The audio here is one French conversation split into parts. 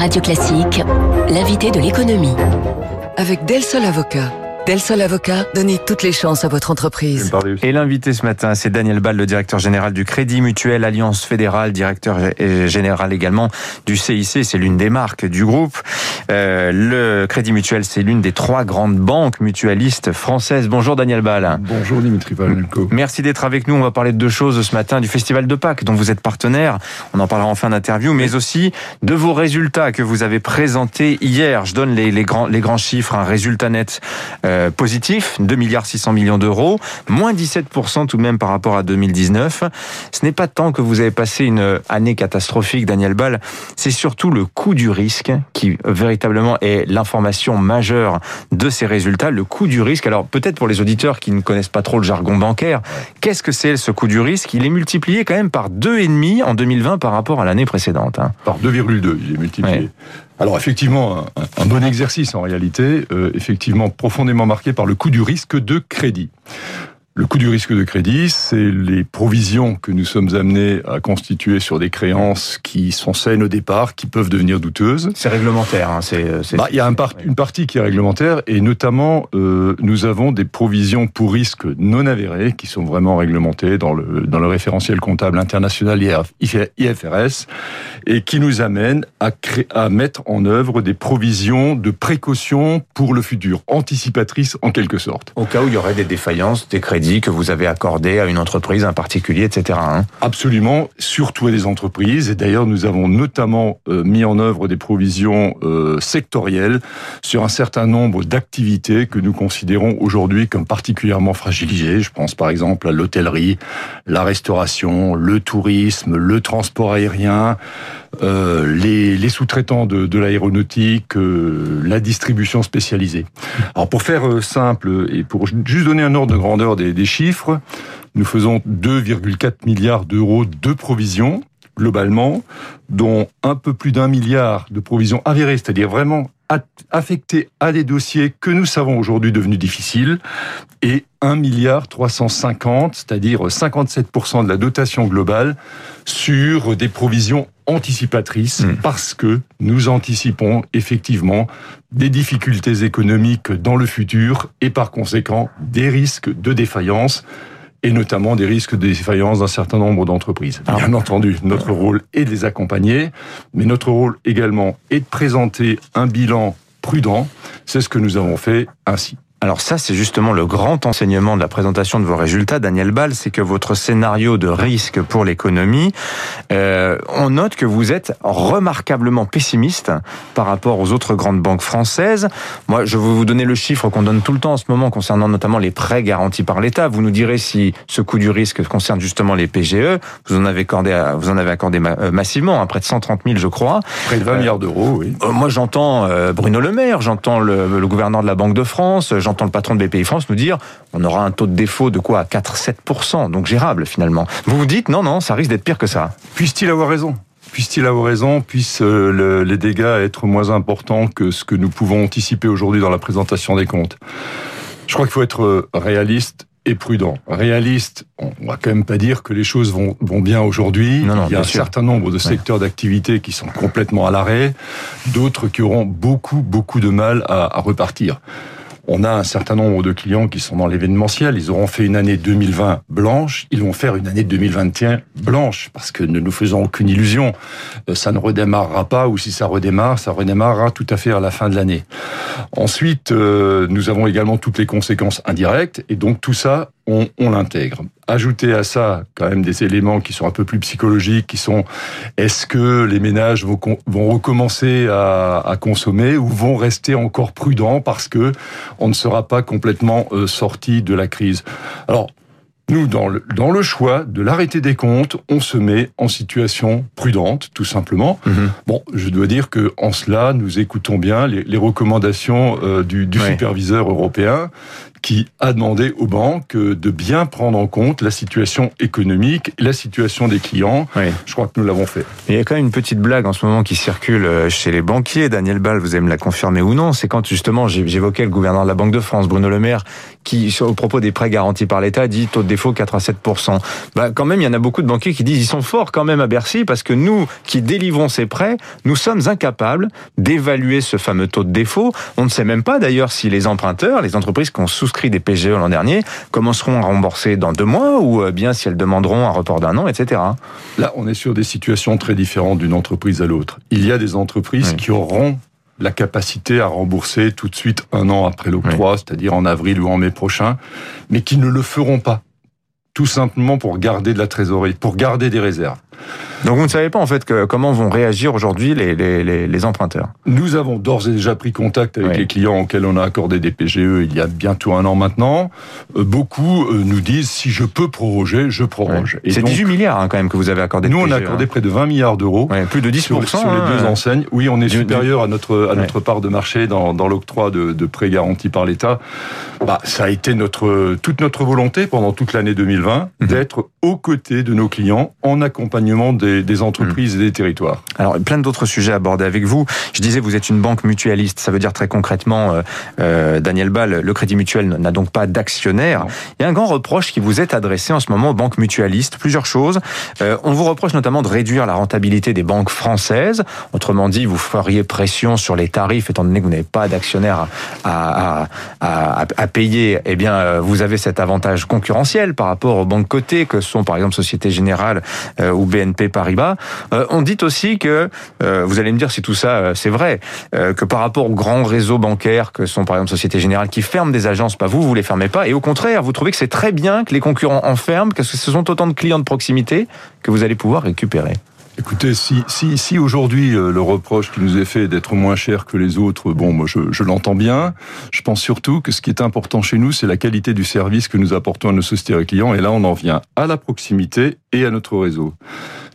Radio Classique, l'invité de l'économie. Avec Del Sol Avocat. Del Sol Avocat, donnez toutes les chances à votre entreprise. Et l'invité ce matin, c'est Daniel Ball, le directeur général du Crédit Mutuel Alliance Fédérale, directeur général également du CIC. C'est l'une des marques du groupe. Euh, le Crédit Mutuel, c'est l'une des trois grandes banques mutualistes françaises. Bonjour Daniel Ball. Bonjour Dimitri Palenko. Merci d'être avec nous. On va parler de deux choses ce matin, du Festival de Pâques dont vous êtes partenaire. On en parlera en fin d'interview, mais aussi de vos résultats que vous avez présentés hier. Je donne les, les grands, les grands chiffres. Un résultat net euh, positif, 2 milliards 600 millions d'euros, moins 17% tout de même par rapport à 2019. Ce n'est pas tant que vous avez passé une année catastrophique, Daniel Ball, c'est surtout le coût du risque qui véritablement est l'information majeure de ces résultats, le coût du risque. Alors peut-être pour les auditeurs qui ne connaissent pas trop le jargon bancaire, qu'est-ce que c'est ce coût du risque? Il est multiplié quand même par 2,5 en 2020 par rapport à l'année précédente. Hein. Par 2,2, il est multiplié. Alors effectivement, un, bon exercice en réalité, euh, effectivement profondément marqué par le coût du risque de crédit. Le coût du risque de crédit, c'est les provisions que nous sommes amenés à constituer sur des créances qui sont saines au départ, qui peuvent devenir douteuses. C'est réglementaire. Hein, c'est, bah, il y a un une partie qui est réglementaire et notamment euh, nous avons des provisions pour risques non avérés qui sont vraiment réglementées dans le, dans le référentiel comptable international IFRS et qui nous amènent à, créer, à mettre en œuvre des provisions de précaution pour le futur, anticipatrices en quelque sorte. Au cas où il y aurait des défaillances des crédits que vous avez accordé à une entreprise, un particulier, etc. Hein. Absolument, surtout à des entreprises. Et d'ailleurs, nous avons notamment euh, mis en œuvre des provisions euh, sectorielles sur un certain nombre d'activités que nous considérons aujourd'hui comme particulièrement fragilisées. Je pense par exemple à l'hôtellerie, la restauration, le tourisme, le transport aérien, euh, les, sous-traitants de, l'aéronautique, la distribution spécialisée. Alors pour faire simple et pour juste donner un ordre de grandeur des, des chiffres, nous faisons 2,4 milliards d'euros de provisions globalement, dont un peu plus d'un milliard de provisions avérées, c'est-à-dire vraiment affectées à des dossiers que nous savons aujourd'hui devenus difficiles, et 1 milliard 350, c'est-à-dire 57% de la dotation globale sur des provisions anticipatrices hmm. parce que nous anticipons effectivement des difficultés économiques dans le futur et par conséquent des risques de défaillance et notamment des risques de défaillance d'un certain nombre d'entreprises. Bien entendu, notre rôle est de les accompagner, mais notre rôle également est de présenter un bilan prudent. C'est ce que nous avons fait ainsi. Alors ça, c'est justement le grand enseignement de la présentation de vos résultats, Daniel Ball, c'est que votre scénario de risque pour l'économie, euh, on note que vous êtes remarquablement pessimiste par rapport aux autres grandes banques françaises. Moi, je vais vous donner le chiffre qu'on donne tout le temps en ce moment concernant notamment les prêts garantis par l'État. Vous nous direz si ce coût du risque concerne justement les PGE. Vous en avez accordé, vous en avez accordé euh, massivement, hein, près de 130 000, je crois. Près de 20 milliards d'euros, oui. Euh, moi, j'entends Bruno Le Maire, j'entends le, le gouverneur de la Banque de France, j'entends le patron de BPI France nous dire on aura un taux de défaut de quoi? 4-7%, donc gérable finalement. Vous vous dites non, non, ça risque d'être pire que ça. Puisse-t-il avoir raison? Puisse-t-il avoir raison? Puissent euh, les dégâts être moins importants que ce que nous pouvons anticiper aujourd'hui dans la présentation des comptes? Je crois qu'il faut être euh, réaliste et prudent. Réaliste, on va quand même pas dire que les choses vont, vont bien aujourd'hui. Il y a un certain nombre de secteurs d'activité qui sont complètement à l'arrêt, d'autres qui auront beaucoup, beaucoup de mal à, à repartir. On a un certain nombre de clients qui sont dans l'événementiel. Ils auront fait une année 2020 blanche. Ils vont faire une année 2021 blanche parce que ne nous faisons aucune illusion. Euh, ça ne redémarrera pas ou si ça redémarre, ça redémarrera tout à fait à la fin de l'année. Ensuite, euh, nous avons également toutes les conséquences indirectes et donc tout ça, on, on l'intègre. Ajouter à ça quand même des éléments qui sont un peu plus psychologiques, qui sont est-ce que les ménages vont, vont recommencer à, à, consommer ou vont rester encore prudents parce que on ne sera pas complètement euh, sorti de la crise? Alors nous, dans le, dans le choix de l'arrêté des comptes, on se met en situation prudente, tout simplement. Mhm. Bon, je dois dire que en cela, nous écoutons bien les, les recommandations euh, du, du superviseur européen, qui a demandé aux banques de bien prendre en compte la situation économique, la situation des clients. Je crois que nous l'avons fait. Il y a quand même une petite blague en ce moment qui circule euh, chez les banquiers. Daniel Ball, vous allez me la confirmer ou non. C'est quand justement j'évoquais le gouverneur de la Banque de France, Bruno Le Maire, qui, au propos des prêts garantis par l'État, dit taux de défaut 4 à 7 bah, quand même, il y en a beaucoup de banquiers qui disent ils sont forts quand même à Bercy parce que nous, qui délivrons ces prêts, nous sommes incapables d'évaluer ce fameux taux de défaut. On ne sait même pas d'ailleurs si les emprunteurs, les entreprises qui ont souscrit des PGE l'an dernier, commenceront à rembourser dans deux mois ou euh, bien si elles demanderont un report d'un an, etc. Là, on est sur des situations très différentes d'une entreprise à l'autre. Il y a des entreprises qui auront la capacité à rembourser tout de suite un an après l'octroi, c'est-à-dire en avril ou en mai prochain, mais qui ne le feront pas tout simplement pour garder de la trésorerie, pour garder des réserves. Donc vous ne savez pas en fait que, comment vont réagir aujourd'hui les, les, les, emprunteurs Nous avons d'ores et déjà pris contact avec les clients auxquels on a accordé des PGE il y a bientôt un an maintenant. Euh, beaucoup euh, nous disent si je peux proroger, je proroge. C'est 18 milliards hein, quand même que vous avez accordé. Nous on a accordé hein. près de 20 milliards d'euros. plus de 10% sur, sur les deux hein. enseignes. Oui, on est supérieur à notre à notre part de marché dans, dans l'octroi de, de prêts garantis par l'État. Bah, ça a été notre toute notre volonté pendant toute l'année 2020 mhm. d'être aux côtés de nos clients en des des, entreprises et des territoires. Alors, plein d'autres sujets abordés avec vous. Je disais, vous êtes une banque mutualiste. Ça veut dire très concrètement, euh, euh Daniel Ball, le Crédit Mutuel n'a donc pas d'actionnaire. Il y a un grand reproche qui vous est adressé en ce moment aux banques mutualistes. Plusieurs choses. Euh, on vous reproche notamment de réduire la rentabilité des banques françaises. Autrement dit, vous feriez pression sur les tarifs, étant donné que vous n'avez pas d'actionnaire à, à, à, à, payer. Eh bien, vous avez cet avantage concurrentiel par rapport aux banques cotées, que sont par exemple Société Générale ou BNP par Paribas. Euh, on dit aussi que, euh, vous allez me dire si tout ça euh, c'est vrai, que par rapport aux grands réseaux bancaires que sont par exemple Société Générale qui ferment des agences, pas vous, vous les fermez pas, et au contraire, vous trouvez que c'est très bien que les concurrents en ferment, parce que ce sont autant de clients de proximité que vous allez pouvoir récupérer. Écoutez, si, si, si aujourd'hui le reproche qui nous est fait d'être moins cher que les autres, bon, moi je, je l'entends bien. Je pense surtout que ce qui est important chez nous, c'est la qualité du service que nous apportons à nos sociétés et clients. Et là, on en vient à la proximité et à notre réseau.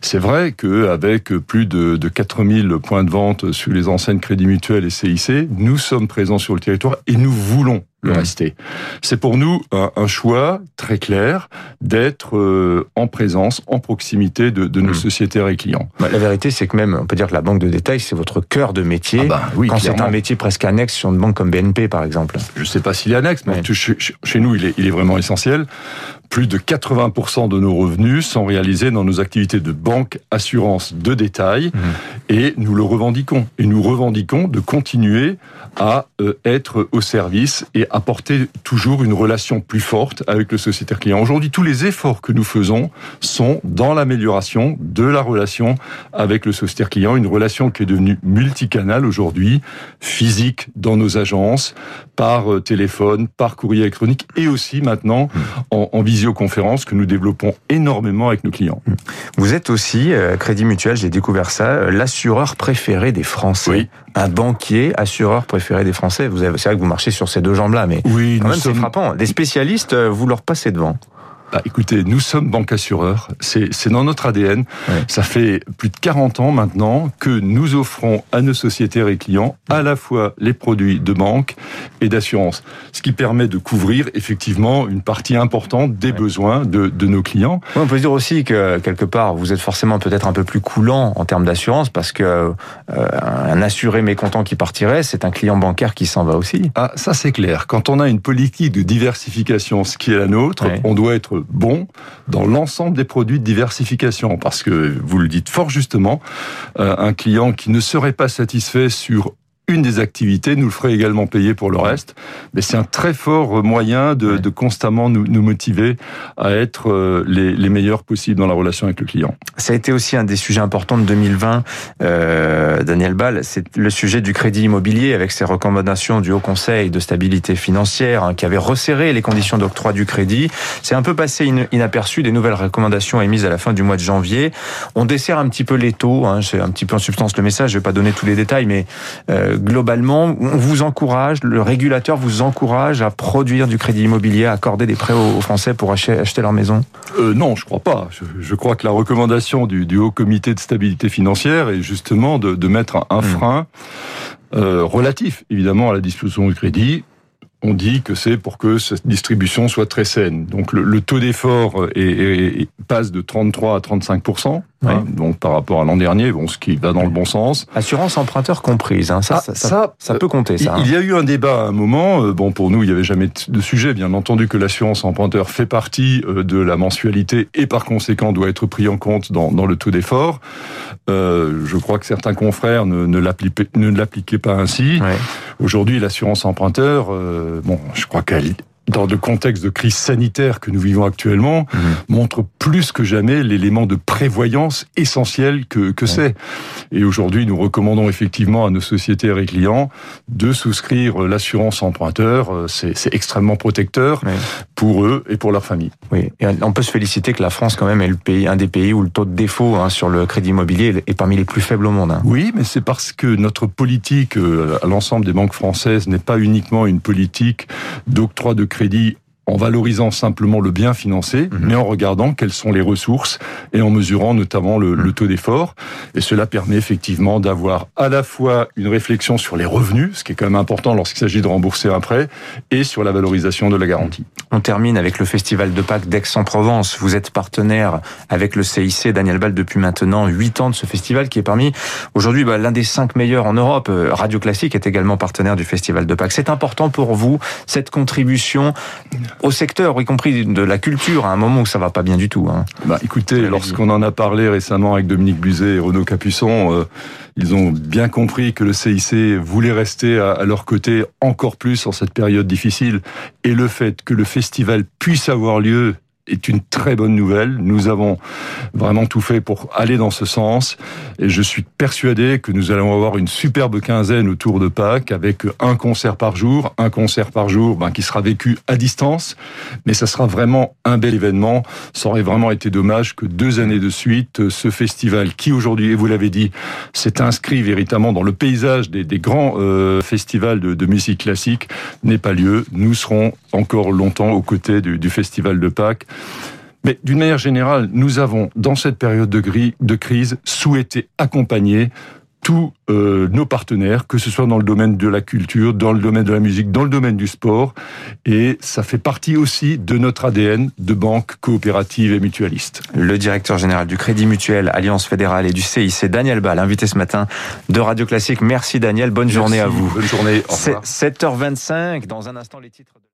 C'est vrai qu'avec plus de, de 4000 points de vente sur les enseignes Crédit Mutuel et CIC, nous sommes présents sur le territoire et nous voulons le mmh. rester. C'est pour nous un, choix très clair d'être euh, en présence, en proximité de, de nos mmh. sociétaires et clients. Bah, la vérité, c'est que même, on peut dire que la banque de détail, c'est votre cœur de métier. Ah bah, oui, quand c'est un métier presque annexe sur une banque comme BNP, par exemple. Je ne sais pas s'il est annexe, mais chez, chez, nous, il est, il est vraiment essentiel. Plus de 80% de nos revenus sont réalisés dans nos activités de banque, assurance, de détail, mmh. et nous le revendiquons. Et nous revendiquons de continuer à euh, être au service et apporter toujours une relation plus forte avec le sociétaire client. Aujourd'hui, tous les efforts que nous faisons sont dans l'amélioration de la relation avec le sociétaire client, une relation qui est devenue multicanale aujourd'hui, physique dans nos agences, par euh, téléphone, par courrier électronique et aussi maintenant mmh. en, en visioconférence que nous développons énormément avec nos clients. Mmh. Vous êtes aussi, euh, Crédit Mutuel, j'ai découvert ça, l'assureur préféré des Français. Oui. Un banquier, assureur préféré des Français. Vous avez, c'est vrai que vous marchez sur ces deux jambes-là, mais oui, quand même c'est frappant. Les spécialistes, euh, vous leur passez devant. Bah, écoutez, nous sommes banque assureur, c'est dans notre ADN. Ça fait plus de 40 ans maintenant que nous offrons à nos sociétaires et clients à la fois les produits de banque et d'assurance, ce qui permet de couvrir effectivement une partie importante des besoins de, de, nos clients. on peut dire aussi que quelque part, vous êtes forcément peut-être un peu plus coulant en termes d'assurance parce que euh, un assuré mécontent qui partirait, c'est un client bancaire qui s'en va aussi. Ah, ça c'est clair. Quand on a une politique de diversification, ce qui est la nôtre, on doit être bon dans l'ensemble des produits de diversification. Parce que, vous le dites fort justement, euh, un client qui ne serait pas satisfait sur une des activités, nous le ferait également payer pour le reste. Mais c'est un très fort moyen de, de constamment nous, nous, motiver à être euh, les, les, meilleurs possibles dans la relation avec le client. Ça a été aussi un des sujets importants de 2020, euh, Daniel Ball, c'est le sujet du crédit immobilier avec ses recommandations du Haut Conseil de stabilité financière hein, qui avait resserré les conditions d'octroi du crédit. C'est un peu passé inaperçu des nouvelles recommandations émises à la fin du mois de janvier. On dessert un petit peu les taux, hein, c'est un petit peu en substance le message, je vais pas donner tous les détails, mais euh, globalement, on vous encourage, le régulateur vous encourage à produire du crédit immobilier, à accorder des prêts aux Français pour acheter, leur maison? Euh, Non, je crois pas. Je, crois que la recommandation du, Haut Comité de stabilité financière est justement de, mettre un, hmm. frein euh, relatif, évidemment, à la disposition du crédit on dit que c'est pour que cette distribution soit très saine. Donc le, taux d'effort passe de 33 à 35 Hein, donc par rapport à l'an dernier, bon, ce qui va dans le bon sens. Assurance emprunteur comprise, hein, ça, ah, ça, ça, peut compter. Ça, il y a eu un débat à un moment. Euh, bon, pour nous, il n'y avait jamais de sujet. Bien entendu que l'assurance emprunteur fait partie euh, de la mensualité et par conséquent doit être pris en compte dans, dans le taux d'effort. Euh, je crois que certains confrères ne, ne l'appliquaient pas ainsi. Aujourd'hui, l'assurance emprunteur, euh, bon, je crois qu'elle dans le contexte de crise sanitaire que nous vivons actuellement, mhm. montre plus que jamais l'élément de prévoyance essentiel que, que c'est. Et aujourd'hui, nous recommandons effectivement à nos sociétaires et clients de souscrire l'assurance emprunteur. Euh, c'est extrêmement protecteur pour eux et pour leur famille. Oui, et on peut se féliciter que la France, quand même, est le pays, un des pays où le taux de défaut hein, sur le crédit immobilier est parmi les plus faibles au monde. Hein. Oui, mais c'est parce que notre politique euh, à l'ensemble des banques françaises n'est pas uniquement une politique d'octroi de crédit en valorisant simplement le bien financé, mhm. mais en regardant quelles sont les ressources et en mesurant notamment le, mhm. taux d'effort. Et cela permet effectivement d'avoir à la fois une réflexion sur les revenus, ce qui est quand même important lorsqu'il s'agit de rembourser un prêt, et sur la valorisation de la garantie. On termine avec le Festival de Pâques d'Aix-en-Provence. Vous êtes partenaire avec le CIC Daniel Ball depuis maintenant 8 ans de ce festival qui est parmi aujourd'hui bah, l'un des cinq meilleurs en Europe. Euh, Radio Classique est également partenaire du Festival de Pâques. C'est important pour vous cette contribution au secteur, y compris de la culture, à un moment où ça va pas bien du tout. Hein. Bah, écoutez, lorsqu'on en a parlé récemment avec Dominique Buzet et Renaud Capuçon, euh, ils ont bien compris que le CIC voulait rester à, leur côté encore plus en cette période difficile. Et le fait que le festival puisse avoir lieu est une très bonne nouvelle. Nous avons vraiment tout fait pour aller dans ce sens et je suis persuadé que nous allons avoir une superbe quinzaine autour de Pâques avec un concert par jour, un concert par jour ben, qui sera vécu à distance, mais ça sera vraiment un bel événement. Ça aurait vraiment été dommage que deux années de suite, ce festival qui aujourd'hui, et vous l'avez dit, s'est inscrit véritablement dans le paysage des, grands euh, festivals de, musique classique, n'ait pas lieu. Nous serons encore longtemps aux côtés du festival de Pâques. Mais d'une manière générale, nous avons, dans cette période de, de crise, souhaité accompagner tous euh, nos partenaires, que ce soit dans le domaine de la culture, dans le domaine de la musique, dans le domaine du sport. Et ça fait partie aussi de notre ADN de banque coopérative et mutualiste. Le directeur général du Crédit Mutuel, Alliance Fédérale et du CIC, Daniel Ball, invité ce matin de Radio Classique. Merci Daniel, bonne journée à vous. Bonne journée, au revoir. 7h25, dans un instant les titres de...